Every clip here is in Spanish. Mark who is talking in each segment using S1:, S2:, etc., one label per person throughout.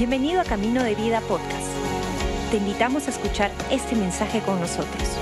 S1: Bienvenido a Camino de Vida Podcast. Te invitamos a escuchar este mensaje con nosotros.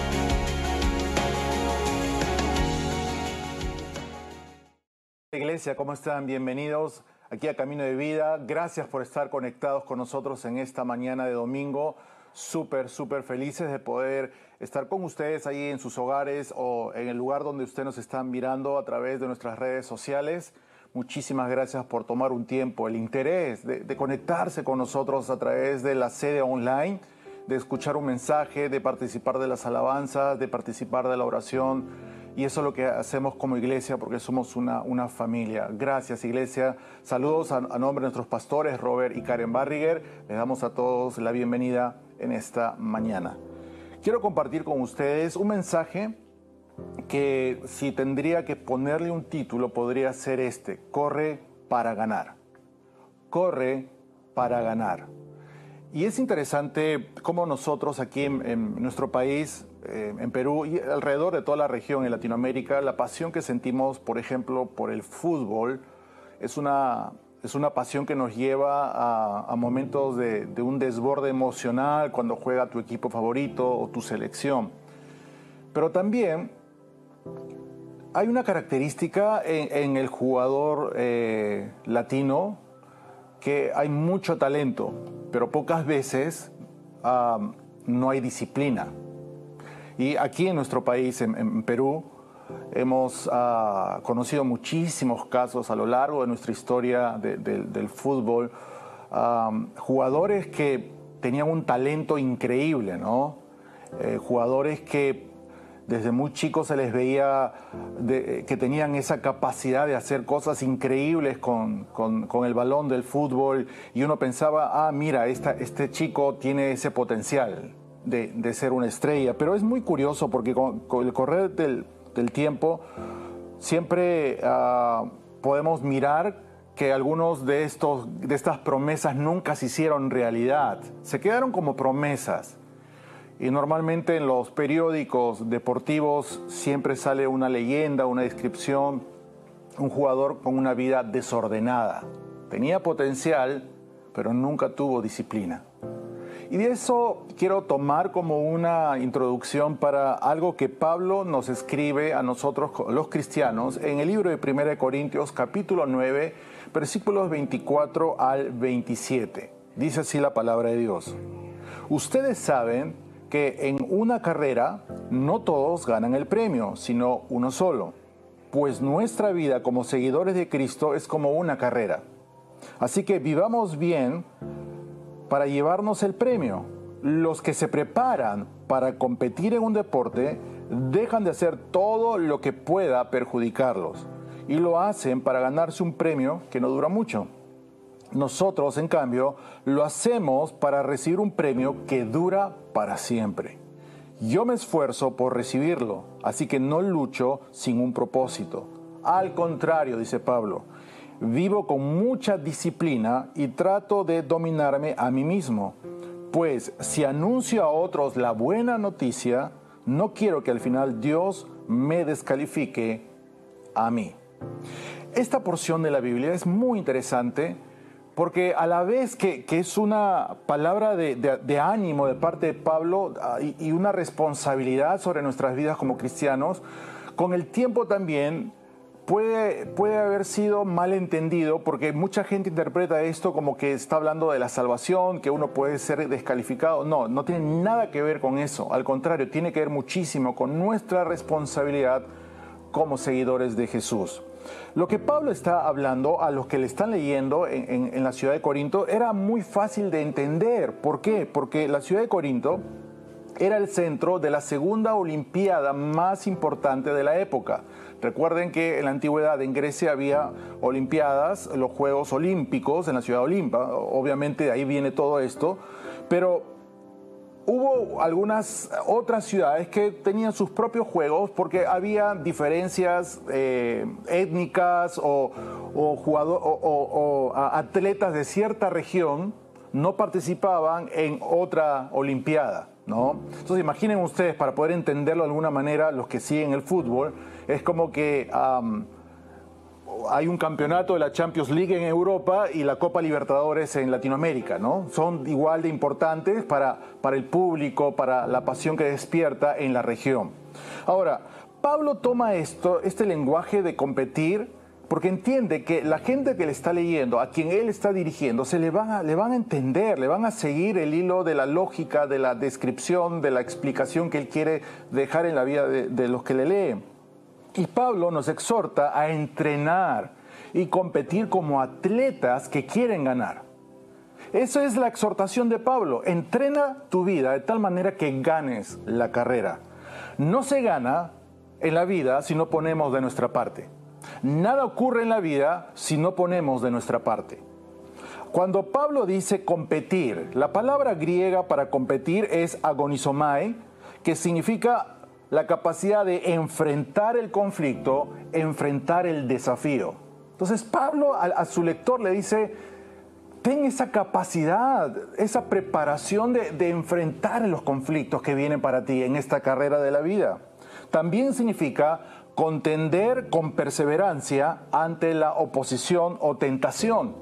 S2: Iglesia, ¿cómo están? Bienvenidos aquí a Camino de Vida. Gracias por estar conectados con nosotros en esta mañana de domingo. Súper, súper felices de poder estar con ustedes ahí en sus hogares o en el lugar donde ustedes nos están mirando a través de nuestras redes sociales. Muchísimas gracias por tomar un tiempo, el interés de, conectarse con nosotros a través de la sede online, de escuchar un mensaje, de participar de las alabanzas, de participar de la oración. Y eso es lo que hacemos como iglesia porque somos una, una familia. Gracias iglesia. Saludos a, a nombre de nuestros pastores Robert y Karen Barriger. Les damos a todos la bienvenida en esta mañana. Quiero compartir con ustedes un mensaje que si tendría que ponerle un título podría ser este, corre para ganar. Corre para ganar. Y es interesante cómo nosotros aquí en, nuestro país, eh, en Perú y alrededor de toda la región en Latinoamérica, la pasión que sentimos, por ejemplo, por el fútbol, es una, es una pasión que nos lleva a, a momentos de, de un desborde emocional cuando juega tu equipo favorito o tu selección. Pero también hay una característica en, el jugador eh, latino que hay mucho talento, pero pocas veces no hay disciplina. Y aquí en nuestro país, en, Perú, hemos uh, conocido muchísimos casos a lo largo de nuestra historia de, de, del fútbol, jugadores que tenían un talento increíble, ¿no? Eh, jugadores que desde muy chicos se les veía de, que tenían esa capacidad de hacer cosas increíbles con, el balón del fútbol y uno pensaba, ah, mira, este chico tiene ese potencial de, ser una estrella. Pero es muy curioso porque con, el correr del, tiempo siempre uh, podemos mirar que algunos de, estos, de estas promesas nunca se hicieron realidad, se quedaron como promesas. Y normalmente en los periódicos deportivos siempre sale una leyenda, una descripción, un jugador con una vida desordenada. Tenía potencial, pero nunca tuvo disciplina. Y de eso quiero tomar como una introducción para algo que Pablo nos escribe a nosotros, los cristianos, en el libro de 1 Corintios capítulo 9, versículos 24 al 27. Dice así la palabra de Dios. Ustedes saben que en una carrera no todos ganan el premio, sino uno solo, pues nuestra vida como seguidores de Cristo es como una carrera. Así que vivamos bien para llevarnos el premio. Los que se preparan para competir en un deporte dejan de hacer todo lo que pueda perjudicarlos y lo hacen para ganarse un premio que no dura mucho. Nosotros, en cambio, lo hacemos para recibir un premio que dura para siempre. Yo me esfuerzo por recibirlo, así que no lucho sin un propósito. Al contrario, dice Pablo, vivo con mucha disciplina y trato de dominarme a mí mismo. Pues si anuncio a otros la buena noticia, no quiero que al final Dios me descalifique a mí. Esta porción de la Biblia es muy interesante porque a la vez que, que es una palabra de, de, de, ánimo de parte de Pablo uh, y, y, una responsabilidad sobre nuestras vidas como cristianos, con el tiempo también puede, puede haber sido mal entendido porque mucha gente interpreta esto como que está hablando de la salvación, que uno puede ser descalificado. No, no tiene nada que ver con eso. Al contrario, tiene que ver muchísimo con nuestra responsabilidad como seguidores de Jesús. Lo que Pablo está hablando a los que le están leyendo en, la ciudad de Corinto era muy fácil de entender. ¿Por qué? Porque la ciudad de Corinto era el centro de la segunda olimpiada más importante de la época. Recuerden que en la antigüedad en Grecia había olimpiadas, los Juegos Olímpicos en la ciudad de Olimpa, obviamente de ahí viene todo esto, pero hubo algunas otras ciudades que tenían sus propios juegos porque había diferencias eh, étnicas o, o, jugador, o, atletas de cierta región no participaban en otra olimpiada. ¿no? Entonces imaginen ustedes, para poder entenderlo de alguna manera, los que siguen el fútbol, es como que hay un campeonato de la Champions League en Europa y la Copa Libertadores en Latinoamérica, ¿no? Son igual de importantes para, para el público, para la pasión que despierta en la región. Ahora, Pablo toma esto, este lenguaje de competir, porque entiende que la gente que le está leyendo, a quien él está dirigiendo, se le van, a, le van a entender, le van a seguir el hilo de la lógica, de la descripción, de la explicación que él quiere dejar en la vida de, de los que le leen. Y Pablo nos exhorta a entrenar y competir como atletas que quieren ganar. Esa es la exhortación de Pablo. Entrena tu vida de tal manera que ganes la carrera. No se gana en la vida si no ponemos de nuestra parte. Nada ocurre en la vida si no ponemos de nuestra parte. Cuando Pablo dice competir, la palabra griega para competir es agonizomai, que significa la capacidad de enfrentar el conflicto, enfrentar el desafío. Entonces Pablo a, su lector le dice, ten esa capacidad, esa preparación de, enfrentar los conflictos que vienen para ti en esta carrera de la vida. También significa contender con perseverancia ante la oposición o tentación.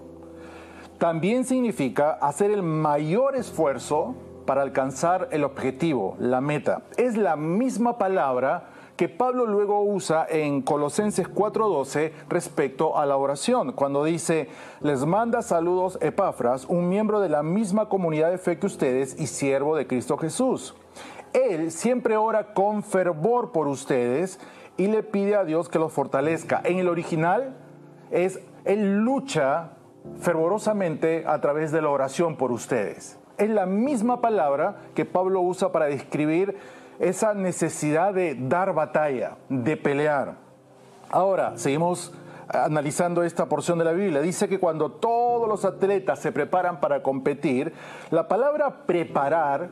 S2: También significa hacer el mayor esfuerzo para alcanzar el objetivo, la meta. Es la misma palabra que Pablo luego usa en Colosenses 4:12 respecto a la oración, cuando dice, les manda saludos Epafras, un miembro de la misma comunidad de fe que ustedes y siervo de Cristo Jesús. Él siempre ora con fervor por ustedes y le pide a Dios que los fortalezca. En el original es, Él lucha fervorosamente a través de la oración por ustedes. Es la misma palabra que Pablo usa para describir esa necesidad de dar batalla, de pelear. Ahora, seguimos analizando esta porción de la Biblia. Dice que cuando todos los atletas se preparan para competir, la palabra preparar,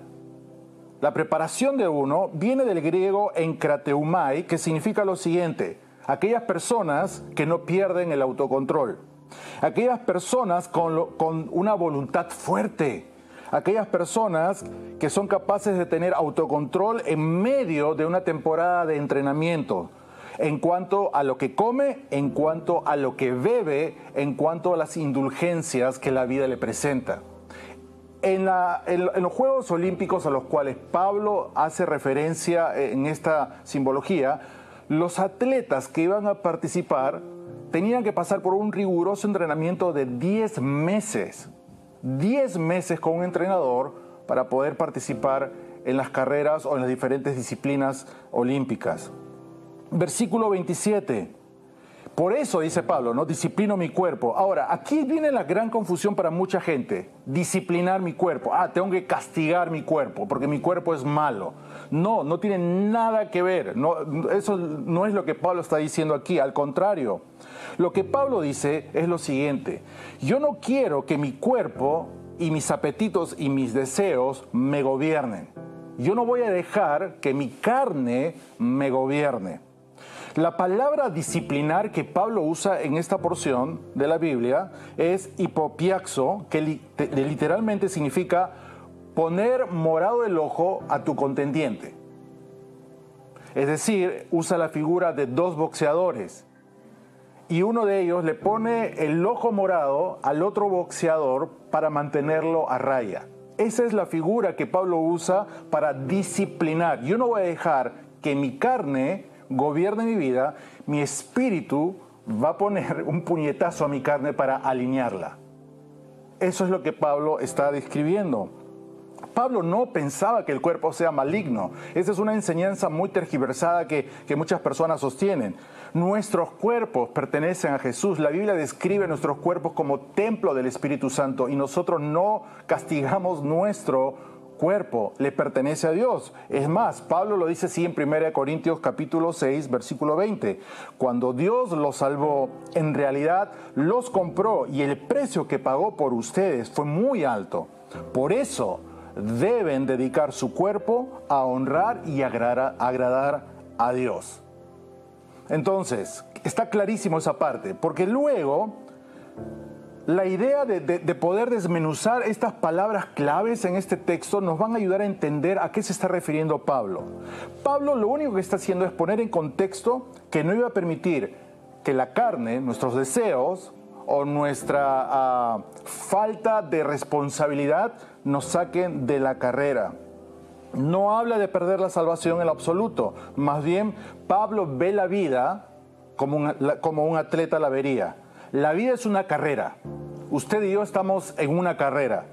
S2: la preparación de uno, viene del griego enkrateumai, que significa lo siguiente, aquellas personas que no pierden el autocontrol, aquellas personas con, con una voluntad fuerte, aquellas personas que son capaces de tener autocontrol en medio de una temporada de entrenamiento, en cuanto a lo que come, en cuanto a lo que bebe, en cuanto a las indulgencias que la vida le presenta. En, los Juegos Olímpicos a los cuales Pablo hace referencia en esta simbología, los atletas que iban a participar tenían que pasar por un riguroso entrenamiento de 10 meses. 10 meses con un entrenador para poder participar en las carreras o en las diferentes disciplinas olímpicas. Versículo 27. Por eso dice Pablo, ¿no? Disciplino mi cuerpo. Ahora, aquí viene la gran confusión para mucha gente. Disciplinar mi cuerpo. Ah, tengo que castigar mi cuerpo porque mi cuerpo es malo. No, no tiene nada que ver. Eso no es lo que Pablo está diciendo aquí. Al contrario, lo que Pablo dice es lo siguiente. Yo no quiero que mi cuerpo y mis apetitos y mis deseos me gobiernen. Yo no voy a dejar que mi carne me gobierne. La palabra disciplinar que Pablo usa en esta porción de la Biblia es hipopiaxo, que literalmente significa poner morado el ojo a tu contendiente. Es decir, usa la figura de dos boxeadores y uno de ellos le pone el ojo morado al otro boxeador para mantenerlo a raya. Esa es la figura que Pablo usa para disciplinar. Yo no voy a dejar que mi carne gobierne mi vida, mi espíritu va a poner un puñetazo a mi carne para alinearla. Eso es lo que Pablo está describiendo. Pablo no pensaba que el cuerpo sea maligno. Esa es una enseñanza muy tergiversada que, que, muchas personas sostienen. Nuestros cuerpos pertenecen a Jesús. La Biblia describe nuestros cuerpos como templo del Espíritu Santo y nosotros no castigamos nuestro cuerpo, le pertenece a Dios. Es más, Pablo lo dice así en 1 Corintios capítulo 6, versículo 20. Cuando Dios los salvó, en realidad los compró y el precio que pagó por ustedes fue muy alto. Por eso, deben dedicar su cuerpo a honrar y agradar, a Dios. Entonces, está clarísimo esa parte, porque luego la idea de, de, poder desmenuzar estas palabras claves en este texto nos van a ayudar a entender a qué se está refiriendo Pablo. Pablo lo único que está haciendo es poner en contexto que no iba a permitir que la carne, nuestros deseos o nuestra ah, falta de responsabilidad nos saquen de la carrera. No habla de perder la salvación en absoluto, más bien Pablo ve la vida como un, como un atleta la vería. La vida es una carrera. Usted y yo estamos en una carrera.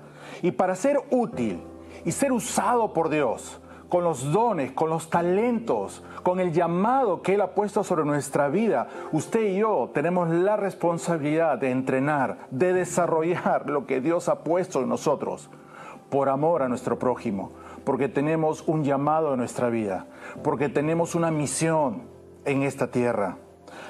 S2: Y para ser útil y ser usado por Dios, con los dones, con los talentos, con el llamado que Él ha puesto sobre nuestra vida, usted y yo tenemos la responsabilidad de entrenar, de desarrollar lo que Dios ha puesto en nosotros, por amor a nuestro prójimo, porque tenemos un llamado en nuestra vida, porque tenemos una misión en esta tierra.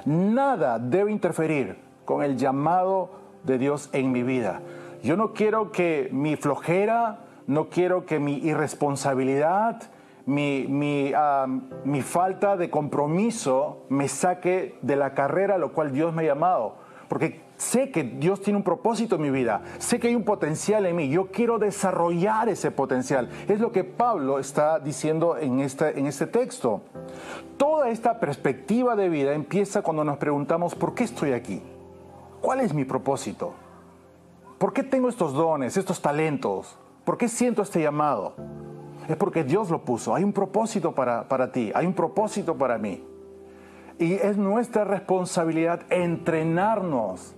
S2: Nada debe interferir con el llamado de Dios en mi vida. Yo no quiero que mi flojera, no quiero que mi irresponsabilidad, mi, mi, mi, falta de compromiso me saque de la carrera a lo cual Dios me ha llamado. Porque sé que Dios tiene un propósito en mi vida, sé que hay un potencial en mí, yo quiero desarrollar ese potencial. Es lo que Pablo está diciendo en este, en este texto. Toda esta perspectiva de vida empieza cuando nos preguntamos, ¿por qué estoy aquí? ¿Cuál es mi propósito? ¿Por qué tengo estos dones, estos talentos? ¿Por qué siento este llamado? Es porque Dios lo puso. Hay un propósito para, para ti, hay un propósito para mí. Y es nuestra responsabilidad entrenarnos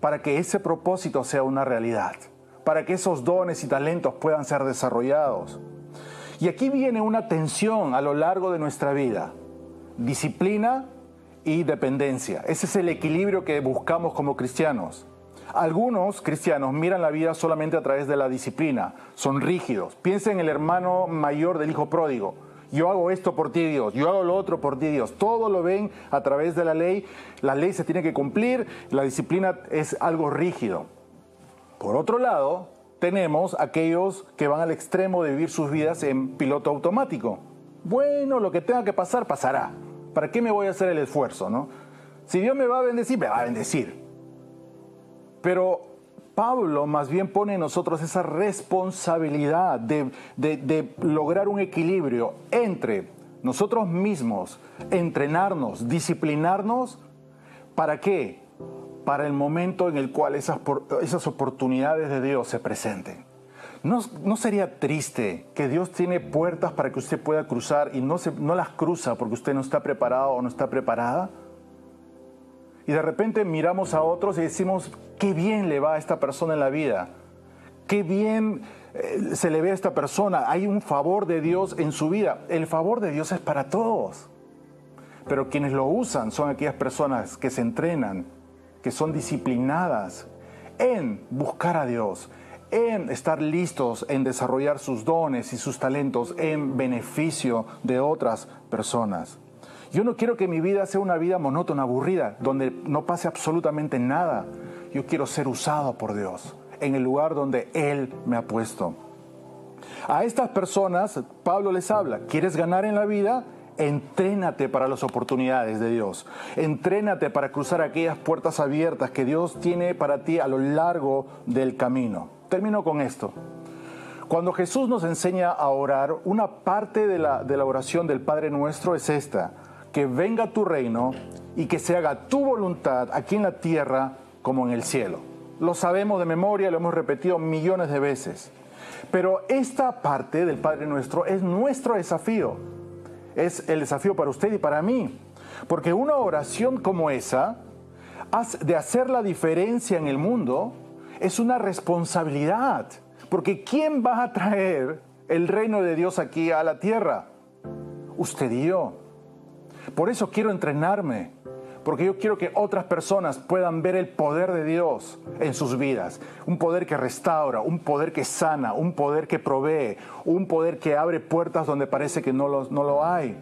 S2: para que ese propósito sea una realidad, para que esos dones y talentos puedan ser desarrollados. Y aquí viene una tensión a lo largo de nuestra vida. Disciplina y dependencia. Ese es el equilibrio que buscamos como cristianos. Algunos cristianos miran la vida solamente a través de la disciplina, son rígidos. Piensa en el hermano mayor del hijo pródigo. Yo hago esto por ti, Dios. Yo hago lo otro por ti, Dios. Todo lo ven a través de la ley. La ley se tiene que cumplir. La disciplina es algo rígido. Por otro lado, tenemos aquellos que van al extremo de vivir sus vidas en piloto automático. Bueno, lo que tenga que pasar, pasará. ¿Para qué me voy a hacer el esfuerzo, no? Si Dios me va a bendecir, me va a bendecir. Pero Pablo más bien pone en nosotros esa responsabilidad de, de, lograr un equilibrio entre nosotros mismos, entrenarnos, disciplinarnos, ¿para qué? Para el momento en el cual esas, esas oportunidades de Dios se presenten. ¿No, ¿No, sería triste que Dios tiene puertas para que usted pueda cruzar y no, se, no las cruza porque usted no está preparado o no está preparada? Y de repente miramos a otros y decimos, qué bien le va a esta persona en la vida, qué bien eh, se le ve a esta persona, hay un favor de Dios en su vida. El favor de Dios es para todos, pero quienes lo usan son aquellas personas que se entrenan, que son disciplinadas en buscar a Dios, en estar listos en desarrollar sus dones y sus talentos en beneficio de otras personas. Yo no quiero que mi vida sea una vida monótona, aburrida, donde no pase absolutamente nada. Yo quiero ser usado por Dios en el lugar donde Él me ha puesto. A estas personas, Pablo les habla, ¿quieres ganar en la vida? Entrénate para las oportunidades de Dios. Entrénate para cruzar aquellas puertas abiertas que Dios tiene para ti a lo largo del camino. Termino con esto. Cuando Jesús nos enseña a orar, una parte de la, de la oración del Padre Nuestro es esta que venga tu reino y que se haga tu voluntad aquí en la tierra como en el cielo. Lo sabemos de memoria, lo hemos repetido millones de veces. Pero esta parte del Padre Nuestro es nuestro desafío. Es el desafío para usted y para mí. Porque una oración como esa, de hacer la diferencia en el mundo, es una responsabilidad. Porque ¿quién va a traer el reino de Dios aquí a la tierra? Usted y yo. Por eso quiero entrenarme, porque yo quiero que otras personas puedan ver el poder de Dios en sus vidas. Un poder que restaura, un poder que sana, un poder que provee, un poder que abre puertas donde parece que no lo, no lo hay.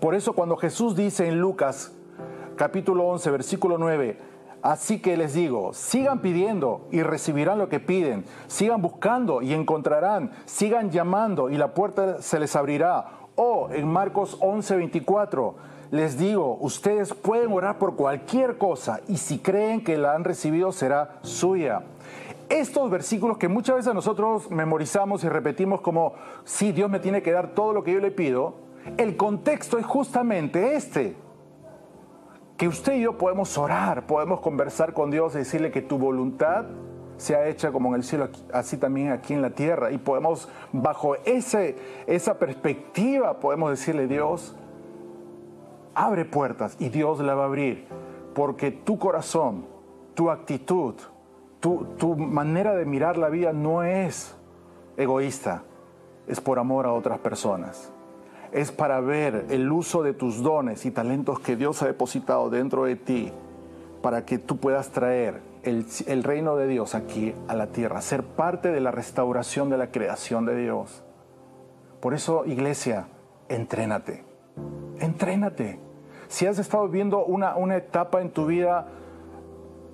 S2: Por eso cuando Jesús dice en Lucas capítulo 11, versículo 9, Así que les digo, sigan pidiendo y recibirán lo que piden, sigan buscando y encontrarán, sigan llamando y la puerta se les abrirá. O en Marcos 11:24, les digo, ustedes pueden orar por cualquier cosa y si creen que la han recibido será suya. Estos versículos que muchas veces nosotros memorizamos y repetimos como, sí, Dios me tiene que dar todo lo que yo le pido, el contexto es justamente este. Que usted y yo podemos orar, podemos conversar con Dios y decirle que tu voluntad sea hecha como en el cielo, así también aquí en la tierra. Y podemos, bajo ese, esa perspectiva, podemos decirle, Dios, abre puertas y Dios la va a abrir, porque tu corazón, tu actitud, tu, tu manera de mirar la vida no es egoísta, es por amor a otras personas es para ver el uso de tus dones y talentos que Dios ha depositado dentro de ti para que tú puedas traer el, reino de Dios aquí a la tierra, ser parte de la restauración de la creación de Dios. Por eso, iglesia, entrénate, entrénate. Si has estado viviendo una, una etapa en tu vida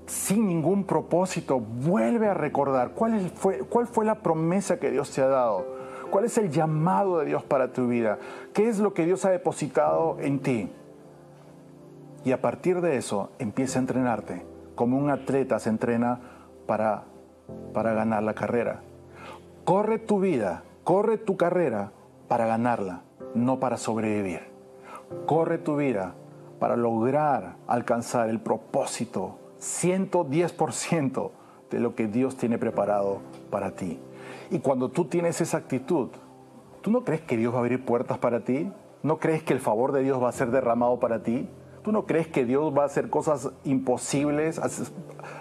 S2: sin ningún propósito, vuelve a recordar cuál fue, cuál fue la promesa que Dios te ha dado ¿Cuál es el llamado de Dios para tu vida? ¿Qué es lo que Dios ha depositado en ti? Y a partir de eso empieza a entrenarte. Como un atleta se entrena para, para ganar la carrera. Corre tu vida, corre tu carrera para ganarla, no para sobrevivir. Corre tu vida para lograr alcanzar el propósito 110% de lo que Dios tiene preparado para ti. Y cuando tú tienes esa actitud, ¿tú no crees que Dios va a abrir puertas para ti? ¿No crees que el favor de Dios va a ser derramado para ti? ¿Tú no crees que Dios va a hacer cosas imposibles,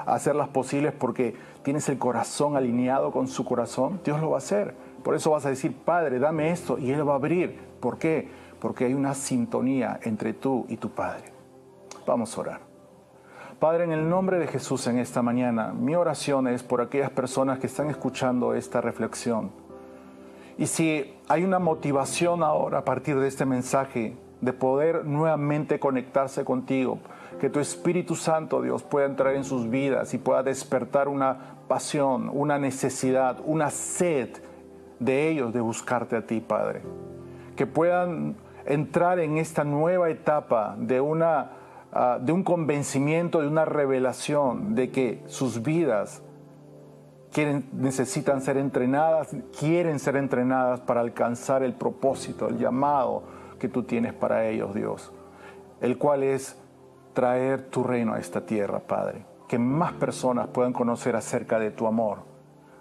S2: hacerlas posibles porque tienes el corazón alineado con su corazón? Dios lo va a hacer. Por eso vas a decir, Padre, dame esto y Él va a abrir. ¿Por qué? Porque hay una sintonía entre tú y tu Padre. Vamos a orar. Padre, en el nombre de Jesús en esta mañana, mi oración es por aquellas personas que están escuchando esta reflexión. Y si hay una motivación ahora a partir de este mensaje de poder nuevamente conectarse contigo, que tu Espíritu Santo, Dios, pueda entrar en sus vidas y pueda despertar una pasión, una necesidad, una sed de ellos de buscarte a ti, Padre. Que puedan entrar en esta nueva etapa de una Ah, de un convencimiento, de una revelación de que sus vidas quieren, necesitan ser entrenadas, quieren ser entrenadas para alcanzar el propósito, el llamado que tú tienes para ellos, Dios, el cual es traer tu reino a esta tierra, Padre, que más personas puedan conocer acerca de tu amor.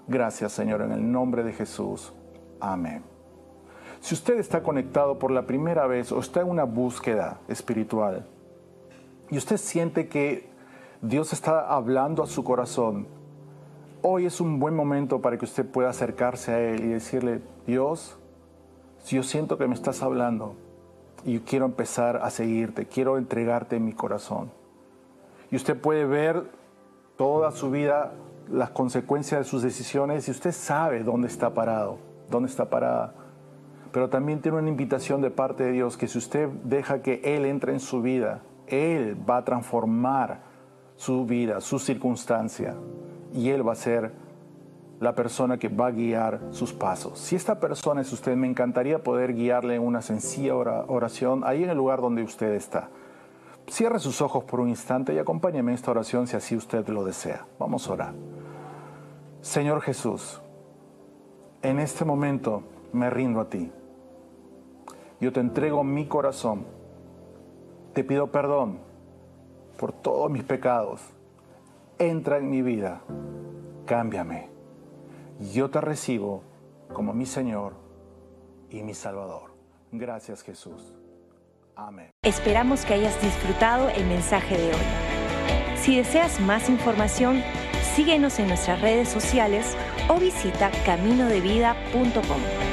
S2: Gracias, Señor, en el nombre de Jesús. Amén. Si usted está conectado por la primera vez o está en una búsqueda espiritual, y usted siente que Dios está hablando a su corazón, hoy es un buen momento para que usted pueda acercarse a Él y decirle, Dios, si yo siento que me estás hablando y quiero empezar a seguirte, quiero entregarte mi corazón. Y usted puede ver toda su vida las consecuencias de sus decisiones y usted sabe dónde está parado, dónde está parada. Pero también tiene una invitación de parte de Dios que si usted deja que Él entre en su vida, él va a transformar su vida, su circunstancia, y Él va a ser la persona que va a guiar sus pasos. Si esta persona es usted, me encantaría poder guiarle en una sencilla oración ahí en el lugar donde usted está. Cierre sus ojos por un instante y acompáñeme en esta oración si así usted lo desea. Vamos a orar. Señor Jesús, en este momento me rindo a ti. Yo te entrego mi corazón te pido perdón por todos mis pecados. Entra en mi vida, cámbiame. Yo te recibo como mi Señor y mi Salvador. Gracias Jesús. Amén.
S1: Esperamos que hayas disfrutado el mensaje de hoy. Si deseas más información, síguenos en nuestras redes sociales o visita caminodevida.com.